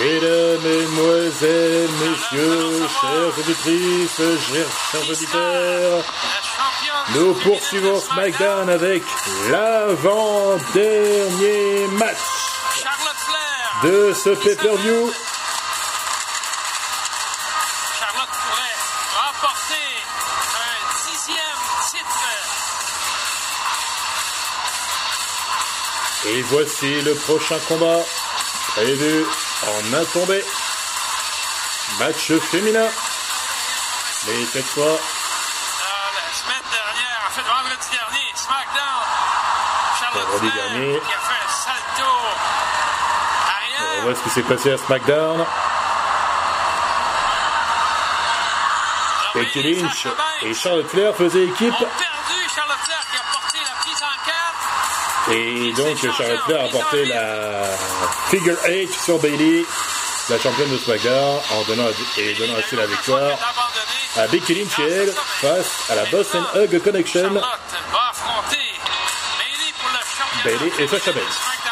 Mesdames, Mesdemoiselles, Messieurs, chers auditrices, chers, chers auditeurs, nous poursuivons SmackDown avec l'avant-dernier match de ce pay-per-view. Charlotte pourrait remporter un dixième titre. Et voici le prochain combat prévu en un tombé. Match féminin. Mais cette fois, Ah, la semaine dernière, en fait, vendredi dernier, SmackDown, Charlotte Vendredi Flair dernier. qui a fait un salto on arrière. voit ce qui s'est passé à SmackDown. Becky Envoyé Lynch et Charlotte Flair faisaient équipe. Et donc Charlotte Flair a porté la figure 8 sur Bailey, la championne de SmackDown, en donnant, et donnant ainsi la victoire à Becky Lynch et elle face à la Boston Hug Connection. Bailey et Sasha Banks.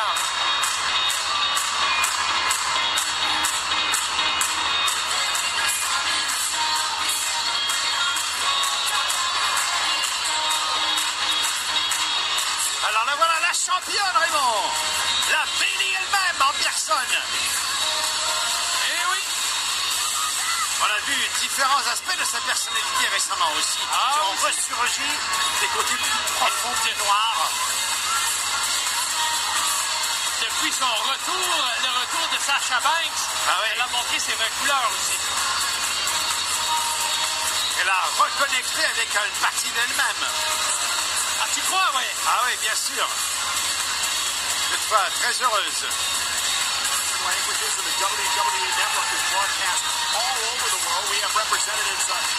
Récemment aussi. qui ont ressurgi des côtés plus profonds et noirs. Depuis son retour, le retour de Sasha Banks, elle a montré ses vraies couleurs aussi. Elle a reconnecté avec une partie d'elle-même. Ah, tu crois, oui? Ah oui, bien sûr. Cette fois, très heureuse.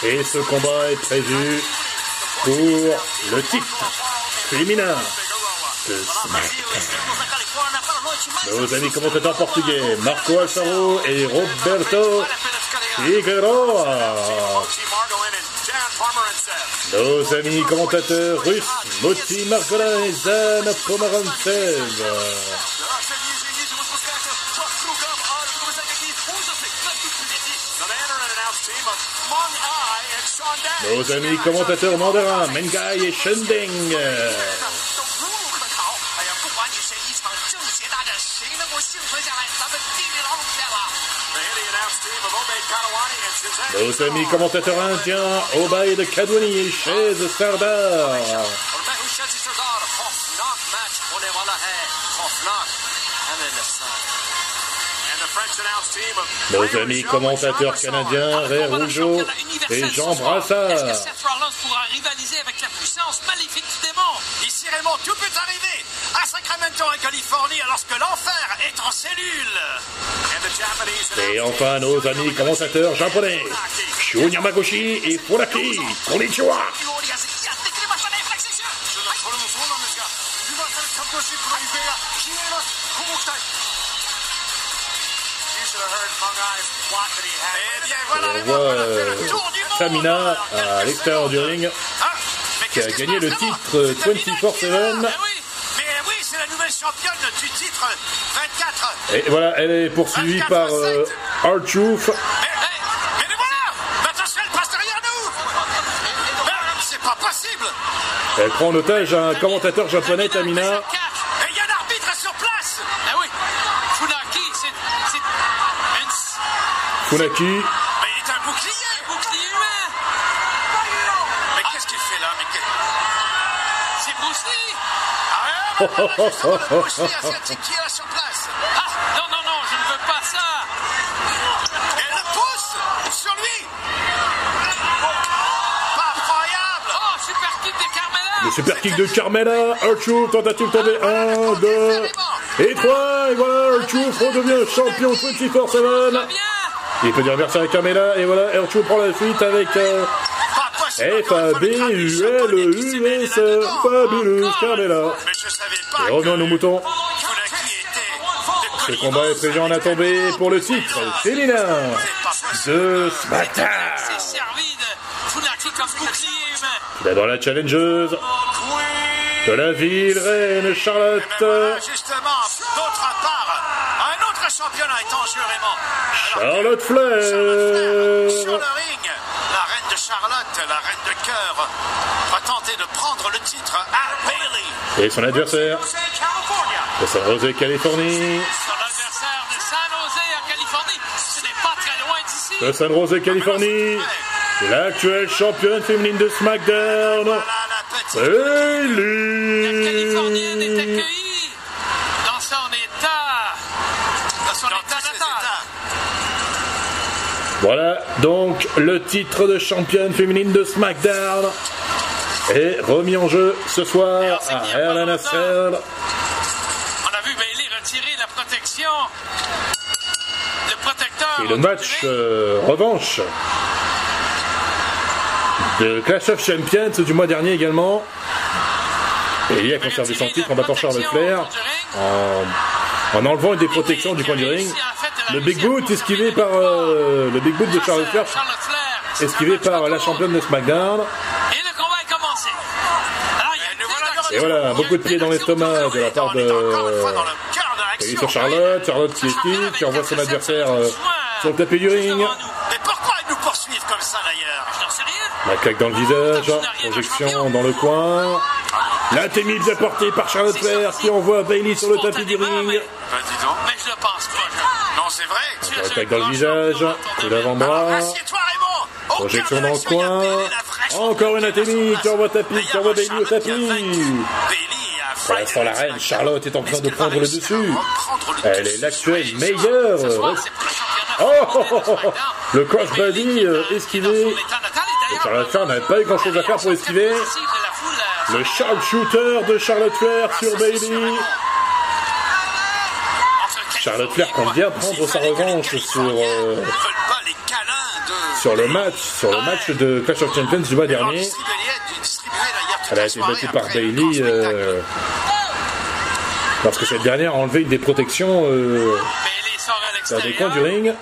Et ce combat est prévu pour le titre féminin de SmackDown. Nos amis commentateurs portugais, Marco Alfaro et Roberto Figueroa. Nos amis commentateurs russes, Moti Margolin et Zan Pomarantsev. Nos amis commentateurs mandarins, Mengai et Shendeng. Nos amis commentateurs indiens, Obaid Kadwani et Chez Sardar. Nos amis commentateurs canadiens, Ray Rougeau et Jean Est-ce que Brassard. Seth Rollins pourra rivaliser avec la puissance maléfique du démon? Ici Raymond, tout peut arriver à Sacramento en Californie lorsque l'enfer est en cellule. Et enfin, nos amis commentateurs japonais, Shun Yamaguchi et Furaki. Konnichiwa. Tamina à l'extérieur du ring qui a gagné le titre 24-7. Mais oui, mais oui, c'est la nouvelle championne du titre 24. Et voilà, elle est poursuivie par euh, R-Truth. Mais, mais, mais voilà Mais attention, elle passe derrière nous Mais C'est pas possible Elle prend en otage un commentateur japonais, Tamina. Et il y a un arbitre sur place Ah oui Funaki, c'est... Funaki. Mais il est un bouclier Un bouclier humain Mais qu'est-ce qu'il fait là Mais que- C'est Bruce Lee Ah ouais, mais voilà, justement, le Bruce Lee asiatique qui est là sur place Ah Non, non, non, je ne veux pas ça Elle le pousse Sur lui Pas incroyable Oh, super kick de Carmela Le super kick de Carmela. R-Truth, tentative tombée. 1, 2 et 3. Et voilà, R-Truth redevient champion 24-7. Il peut dire merci à Carmela. Et voilà, R-Truth prend la suite avec euh, F-A-B-U-L-U-S. Fabulous Carmela. Et revenons à nos moutons. Ce combat est prévu en tombé pour le titre féminin de SmackDown. Humain D'abord la challengeuse de la ville reine Charlotte. Justement, d'autre part, un autre championnat est en jeu, Raymond. Charlotte Flair. Sur le ring, la reine de Charlotte, la reine de cœur, prendre le titre à Bailey. Et son adversaire de San Jose, Californie. Son adversaire de San Jose à Californie, ce n'est pas très loin d'ici. De San Jose, Californie. L'actuelle championne féminine de SmackDown. Voilà la. La Californienne est accueillie dans son état, dans son état natal. Voilà donc le titre de championne féminine de SmackDown est remis en jeu ce soir à Hell in a Cell. On a vu Bailey retirer la protection. Le protecteur. Et le match euh, revanche de Clash of Champions du mois dernier également. Bailey a conservé son titre en battant Charlotte Flair en, en enlevant une des protections du coin du ring. Le Big Boot esquivé par euh, le Big Boot de Charlotte Flair esquivé par la championne de SmackDown. Et voilà, beaucoup de pieds dans l'estomac de la part de Bailey sur Charlotte. Charlotte qui esquive, qui envoie son adversaire euh, sur le tapis du ring. Mais pourquoi ils nous poursuivent comme ça d'ailleurs Je n'en sais rien. La claque dans le visage, projection dans le coin. La apportée par Charlotte Flair qui envoie Bailey sur le tapis du ring. Mais je le pense pas. je- Non, c'est vrai. La claque dans le visage, coup d'avant-bras. Aucun Projection dans le coin. Encore une atémie qui envoie tapis, envoie Bailey au tapis. Pour l'instant, la reine Charlotte est en train de prendre le dessus? Elle est l'actuelle meilleure. Oh, oh, oh, oh. Le crossbody euh, esquivé. Charlotte Flair n'avait pas eu grand chose à faire pour esquiver. euh, Le sharpshooter de Charlotte Flair sur Bailey. Charlotte Flair compte bien prendre sa revanche sur, euh, sur le match, sur le match de Clash of Champions du mois dernier. Elle a été battue par Bailey euh, parce que cette dernière a enlevé une des protections euh, dans des coins du ring.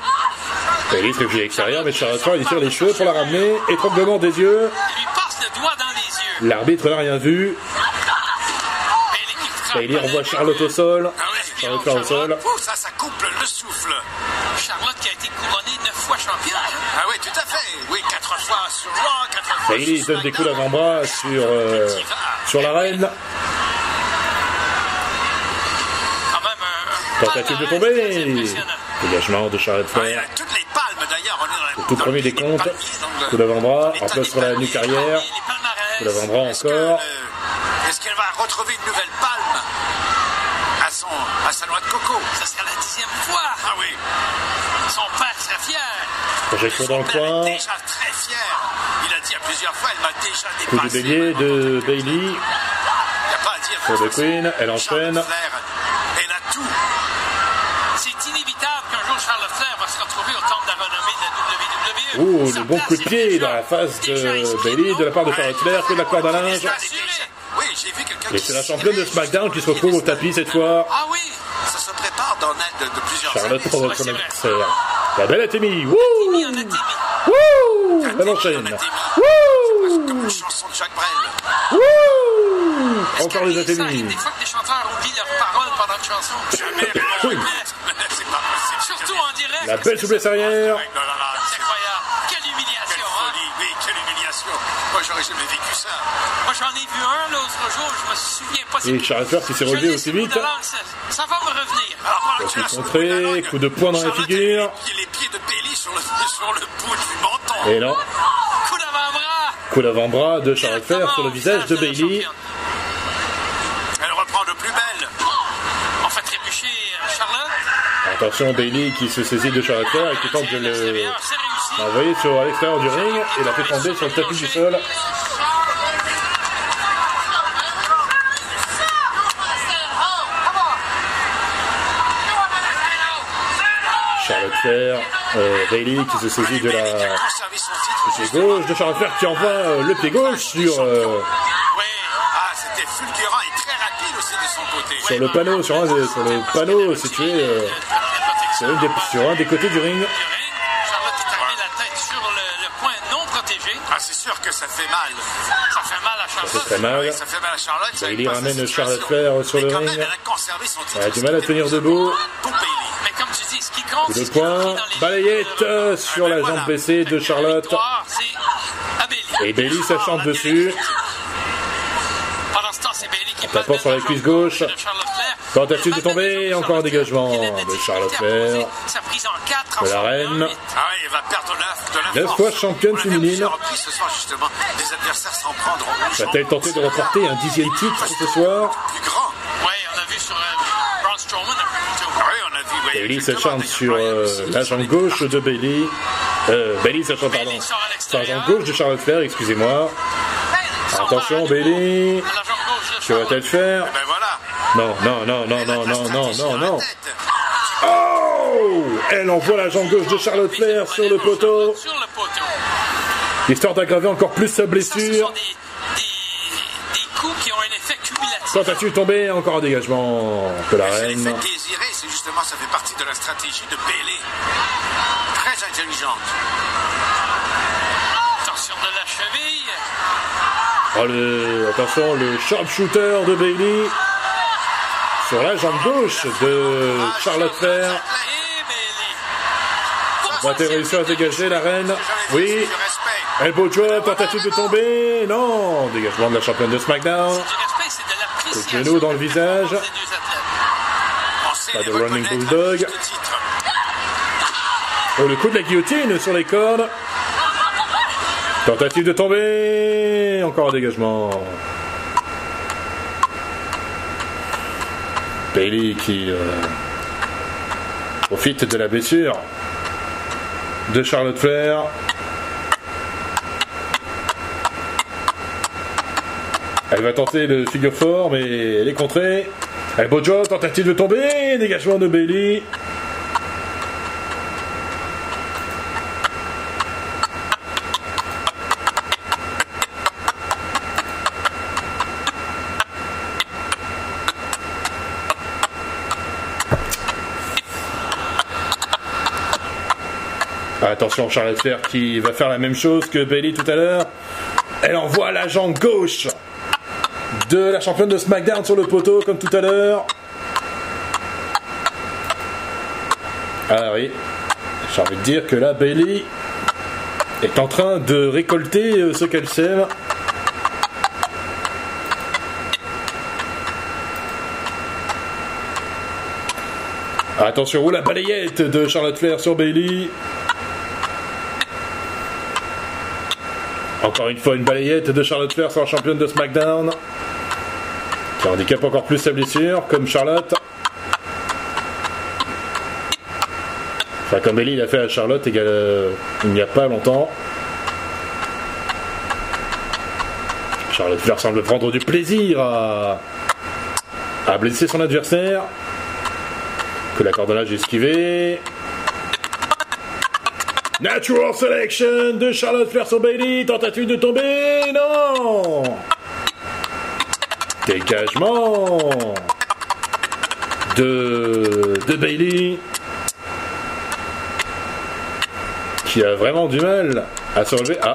Bailey se réfugie à l'extérieur, mais Charlotte Flair lui tire les cheveux pour la ramener. Étranglement des yeux. L'arbitre n'a rien vu. Bailey renvoie. Charlotte au sol. Ah Charlotte Flair au sol. Ça, ça coupe le souffle. Charlotte qui a été couronnée neuf fois championne. Bailey sur donne des coups d'avant-bras sur, euh, sur la reine. Quand même un- un Tentative de tomber. Dégagement de Charlotte il Flair. la- Tout premier le- des comptes. le- Coup d'avant-bras, en place sur la nuque arrière. Coup d'avant-bras encore. le- Est-ce qu'elle va retrouver une nouvelle palme à, son, à sa noix de coco? Ça sera la dixième fois. Ah oui. Son père serait fier. Projection dans le coin. déjà très fier. Il a dit à plusieurs fois, elle m'a déjà Coup dépassé. de bélier de Bailey. Il a pas à dire. Sur The Queen, elle enchaîne. Charlotte Elle a tout. C'est inévitable qu'un jour Charlotte Flair va se retrouver au temple de la renommée de la WWE. Oh, le bon coup de pied dans la face de Bailey de la part de Charlotte Flair, que de la corde à linge. Et c'est la championne de. SmackDown qui se retrouve au tapis cette fois. Ah oui, ça se prépare dans de, de plusieurs Charlotte années. vrai. adversaire. La belle. Timmy Wouh. Wouh En enchaîne. Wouh chanson de Jacques Brel. Wouh Encore les Atémies. Des fois que des chanteurs oublient leurs paroles pendant une chanson. Jamais. Oui. C'est pas possible. Surtout en direct. La belle souplesse arrière. C'est incroyable. Quelle humiliation, hein? Oui, quelle humiliation. Moi, j'aurais jamais vécu ça. Moi, j'en ai vu un l'autre jour, je me souviens pas. Et Flair qui s'est Je relevé aussi vite. Ça, ça va me revenir. Alors, Coup de poing dans la figure. Et non. Coup d'avant-bras. Coup d'avant-bras de Charlotte Flair sur le visage de Bailey. Elle reprend de plus belle. On fait trébucher Charlotte. Attention Bailey qui se saisit de Charlotte Flair et qui tente de le l'envoyer sur l'extérieur du ring et la fait tomber sur le tapis du sol. Charlotte Flair, euh, Bailey qui se saisit de la. Pied gauche de Flair qui envoie euh, le pied gauche sur, euh, Oui. Ah, c'était fulgurant et très rapide aussi de son côté. sur le panneau, sur, un des- sur le panneau situé euh, sur, une des- sur un des côtés du ring. Charlotte est arrivée la tête sur le, le point non protégé. Ah, c'est sûr que ça fait mal. Ça fait mal à Charlotte. Ça fait très mal. Oui, ça fait mal à Charlotte. La ramène. Charlotte Flair sur Mais le quand ring. Même, elle a conservé son titre. Elle a du mal à tenir debout. Coup de poing, balayette euh, sur la jambe baissée de Charlotte. Et Bailey s'achante dessus. Tapant sur la cuisse gauche. Tentative de tomber, encore un dégagement de Charlotte Flair. De la reine. huit. Ah oui, il va perdre de la, de la Neuf fois championne féminine. Va-t-elle tenter de remporter un dixième titre ce soir Bailey des sur euh, employés. la jambe gauche de Bailey. Euh, Bailey s'achante, pardon. Sur la jambe gauche de Charlotte Flair, excusez-moi. Attention, Bailey. Que va-t-elle faire Ben voilà. Non, non, non, non, non, non, non, non, non. Oh Elle envoie la jambe gauche de Charlotte Flair sur le poteau, Sur histoire d'aggraver encore plus sa blessure. cumulatif. Tentative tombée, encore un dégagement de la reine. Ça fait partie de la stratégie de Bailey. Très intelligente. Attention de la cheville. Oh, le, attention, le sharpshooter de Bailey sur la jambe gauche de Charlotte Flair. Bailey. Va-t-elle réussir à dégager la reine Oui. Elbow drop, tentative de tomber. Non Dégagement de la championne de SmackDown. C'est de genou dans le visage. des deux athlètes. On sait Pas de running bulldog. Oh, le coup de la guillotine sur les cordes. Tentative de tomber. Encore un dégagement. Bailey qui euh, profite de la blessure de Charlotte Flair. Elle va tenter le figure fort, mais elle est contrée. Elbow drop, tentative de tomber. Dégagement de Bailey. Attention, Charlotte Flair qui va faire la même chose que Bailey tout à l'heure. Elle envoie la jambe gauche de la championne de SmackDown sur le poteau, comme tout à l'heure. Ah oui, j'ai envie de dire que là, Bailey est en train de récolter euh, ce qu'elle sème. Attention, oh la balayette de Charlotte Flair sur Bailey. Encore une fois, une balayette de Charlotte Flair sur la championne de SmackDown. Qui handicape encore plus sa blessure, comme Charlotte. Enfin, comme Bailey l'a fait à Charlotte euh, il n'y a pas longtemps. Charlotte Flair semble prendre du plaisir à, blesser son adversaire. Que la cordonnage est esquivé. Natural Selection de Charlotte Flair sur Bailey. Tentative de tomber. Non Dégagement de, de Bailey. Qui a vraiment du mal à se relever. Ah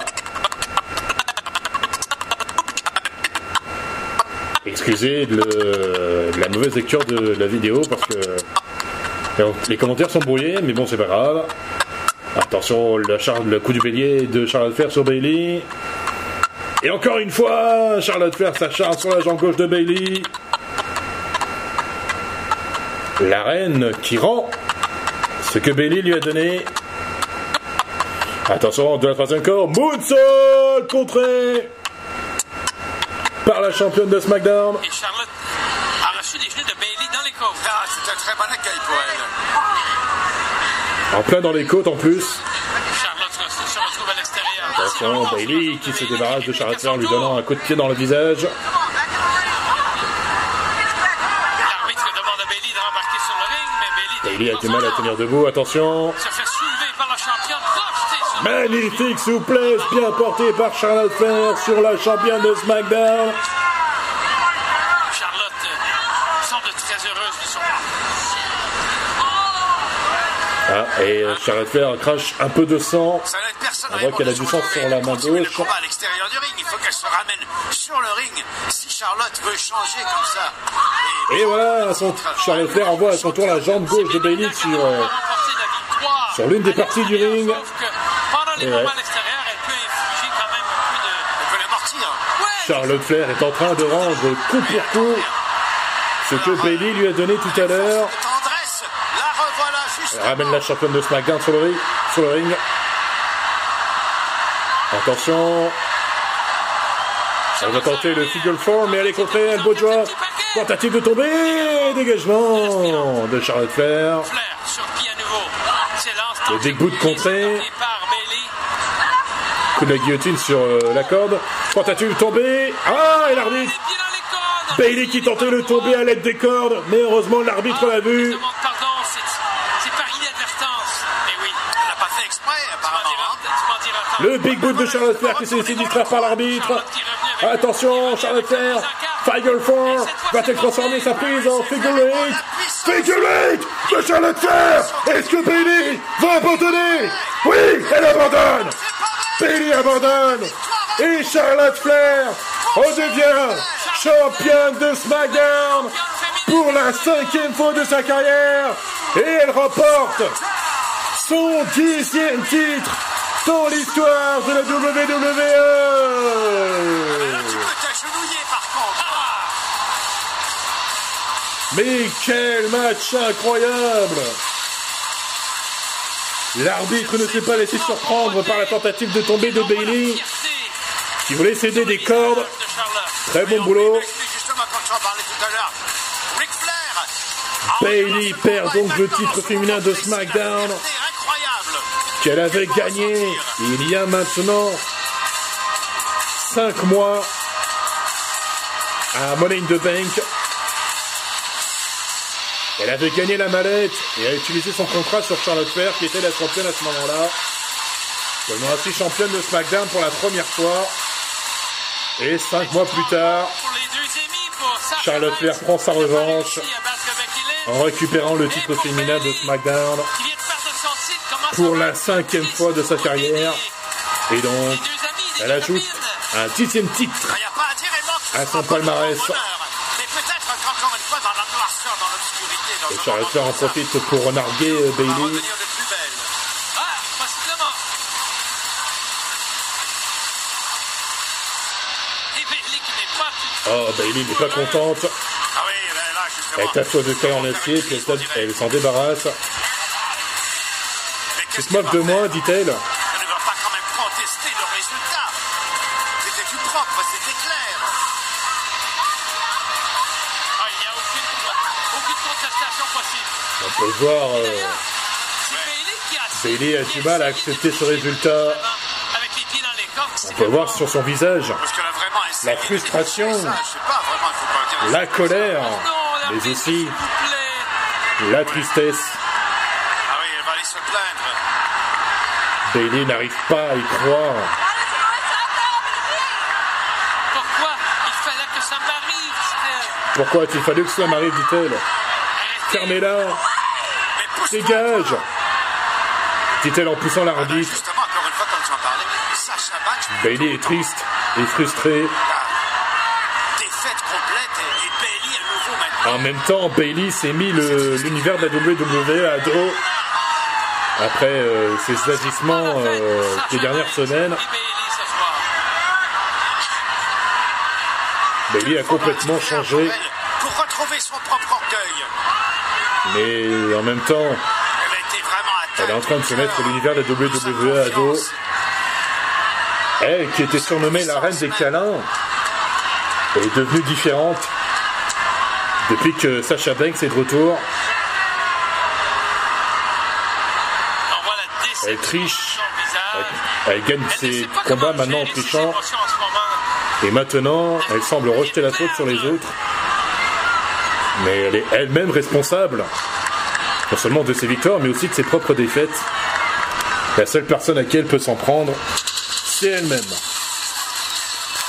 Excusez de, la mauvaise lecture de la vidéo parce que les commentaires sont brouillés, mais bon, c'est pas grave. Attention, le, char- le coup du bélier de Charlotte Flair sur Bailey. Et encore une fois, Charlotte Flair s'acharne sur la jambe gauche de Bailey. La reine qui rend ce que Bailey lui a donné. Attention, de la troisième corps, Moonsault contré par la championne de SmackDown. Et Charlotte a reçu des genoux de Bailey dans les côtes. Ah, c'est un très bon accueil pour elle. En plein dans les côtes en plus. Charlotte se se retrouve à l'extérieur. C'est Attention, Bailey qui se débarrasse de Charlotte en lui donnant un coup de pied dans le visage. L'arbitre demande à Bailey a du mal à tenir debout, attention. Magnifique souplesse bien portée par Charlotte Flair sur la championne de SmackDown. Charlotte semble très heureuse de son Ah, et euh, Charlotte Flair crache un peu de sang. Ça n'aide personne On voit qu'elle a du sang sur la main Continuer le gauche. combat à l'extérieur du ring. Il faut qu'elle se ramène sur le ring si Charlotte veut changer comme ça. Et voilà, son, Charlotte Flair envoie à son tour la jambe gauche de Bailey sur, euh, sur l'une des parties du ring. Sauf que pendant les Et moments ouais. à l'extérieur, elle peut infliger quand même un peu de. Elle peut l'amortir. Ouais, Charlotte Flair est en train de rendre coup pour coup ce que Bailey lui a donné tout à l'heure. De tendresse. La revoilà juste. Ramène la championne de SmackDown sur le ring. Sur le ring. Attention. Elle va tenter le figure four, mais elle est contrée. Elle beau job. Tentative de tomber. Dégagement de Charlotte Flair. Le big boot contré. Coup de la guillotine sur euh, la corde. Tentative de tomber. Ah, et l'arbitre. Bailey qui tentait de tomber à l'aide des cordes. Mais heureusement, l'arbitre l'a vu. Le big boot de Charlotte Flair qui s'est laissé par l'arbitre. Attention, Charlotte Flair. Figure 4. Va-t-elle transformer sa prise en figure 8 Figure 8 de Charlotte Flair. Est-ce que Bailey va abandonner? Oui, elle abandonne. Bailey abandonne. Et Charlotte Flair redevient championne de SmackDown pour la cinquième fois de sa carrière. Et elle remporte son dixième titre dans l'histoire de la WWE. Là, tu peux t'agenouiller, par contre. Mais quel match incroyable L'arbitre ne s'est pas laissé surprendre par la tentative de tomber de Bailey, qui voulait céder des cordes. Très bon boulot. Bailey perd donc le titre féminin de SmackDown. Qu'elle avait gagné il y a maintenant 5 mois à Money in the Bank. Elle avait gagné la mallette et a utilisé son contrat sur Charlotte Flair qui était la championne à ce moment-là. Devenant ainsi championne de SmackDown pour la première fois. Et 5 mois plus tard, Charlotte Flair prend sa revanche en récupérant le titre féminin de SmackDown pour la cinquième fois de sa carrière. Et donc, elle ajoute un dixième titre à son palmarès. Et Flair en profite pour narguer euh, Bailey. Oh, Bailey n'est pas contente. Elle tape de taille en acier, puis elle s'en débarrasse. Tu te moques de moi, dit-elle. Elle ne va pas quand même contester le résultat. C'était tout propre, c'était clair. Ah, il n'y a aucune, aucune contestation possible. On peut voir, euh, Bailey a du mal à accepter ce résultat. On peut voir sur son visage. La frustration. Je la colère, mais aussi la tristesse. Ah oui, elle va aller se plaindre. Bailey n'arrive pas à y croire. Pourquoi il fallait que ça m'arrive, dit-elle. Pourquoi a-t-il fallu que cela m'arrive, dit-elle. Fermez-la, dégage dit-elle en poussant Ah, l'arbitre. Justement, encore une fois, comme tu en parlais, Sacha Banks, Bailey est triste et frustré. En même temps, Bailey s'est mis l'univers de la WWE à dos après ses agissements des dernières semaines. Bailey a complètement changé, Pour retrouver son propre orgueil. mais en même temps, Elle est en train de se mettre l'univers de la WWE à dos. Elle, qui était surnommée la reine des câlins, est devenue différente depuis que Sasha Banks est de retour. On voit la déception Elle Elle gagne ses combats maintenant en trichant. Et maintenant, elle semble rejeter la faute sur les autres. Mais elle est elle-même responsable. Non seulement de ses victoires, mais aussi de ses propres défaites. La seule personne à qui elle peut s'en prendre, c'est elle-même.